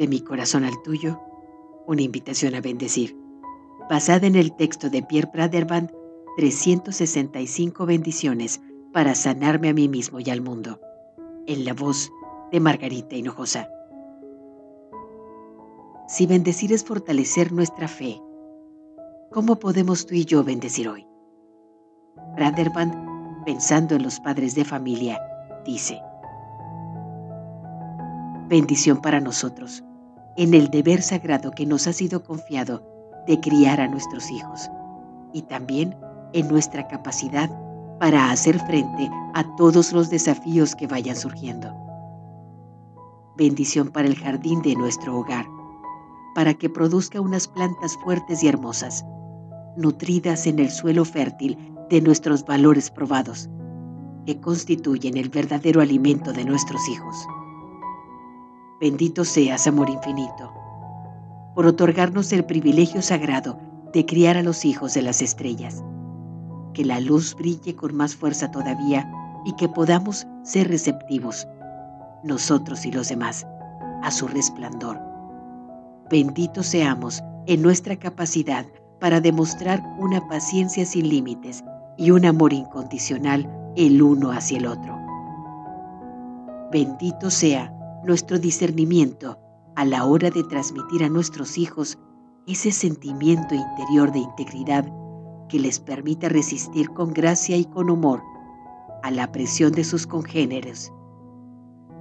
De mi corazón al tuyo, una invitación a bendecir, basada en el texto de Pierre Praderband, 365 bendiciones para sanarme a mí mismo y al mundo, en la voz de Margarita Hinojosa. Si bendecir es fortalecer nuestra fe, ¿cómo podemos tú y yo bendecir hoy? Praderband, pensando en los padres de familia, dice, bendición para nosotros en el deber sagrado que nos ha sido confiado de criar a nuestros hijos y también en nuestra capacidad para hacer frente a todos los desafíos que vayan surgiendo. Bendición para el jardín de nuestro hogar, para que produzca unas plantas fuertes y hermosas, nutridas en el suelo fértil de nuestros valores probados, que constituyen el verdadero alimento de nuestros hijos. Bendito seas, amor infinito, por otorgarnos el privilegio sagrado de criar a los hijos de las estrellas. Que la luz brille con más fuerza todavía y que podamos ser receptivos, nosotros y los demás, a su resplandor. Bendito seamos en nuestra capacidad para demostrar una paciencia sin límites y un amor incondicional el uno hacia el otro. Bendito sea nuestro discernimiento a la hora de transmitir a nuestros hijos ese sentimiento interior de integridad que les permita resistir con gracia y con humor a la presión de sus congéneres,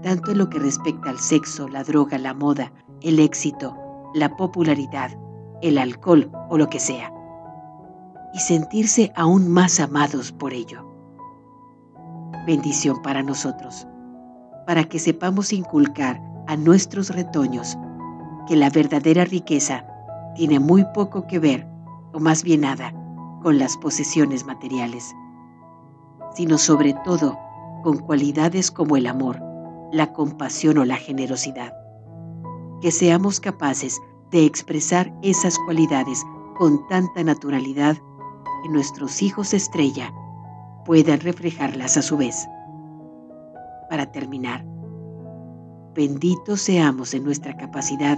tanto en lo que respecta al sexo, la droga, la moda, el éxito, la popularidad, el alcohol o lo que sea, y sentirse aún más amados por ello. Bendición para nosotros para que sepamos inculcar a nuestros retoños que la verdadera riqueza tiene muy poco que ver, o más bien nada, con las posesiones materiales, sino sobre todo con cualidades como el amor, la compasión o la generosidad. Que seamos capaces de expresar esas cualidades con tanta naturalidad que nuestros hijos estrella puedan reflejarlas a su vez para terminar. Benditos seamos en nuestra capacidad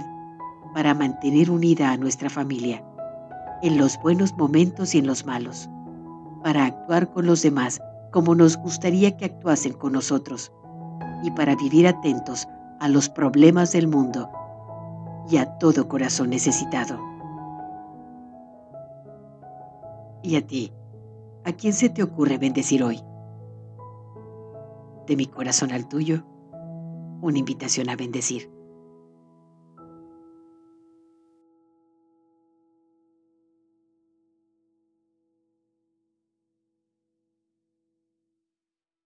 para mantener unida a nuestra familia, en los buenos momentos y en los malos, para actuar con los demás como nos gustaría que actuasen con nosotros, y para vivir atentos a los problemas del mundo y a todo corazón necesitado. ¿Y a ti? ¿A quién se te ocurre bendecir hoy? De mi corazón al tuyo, una invitación a bendecir.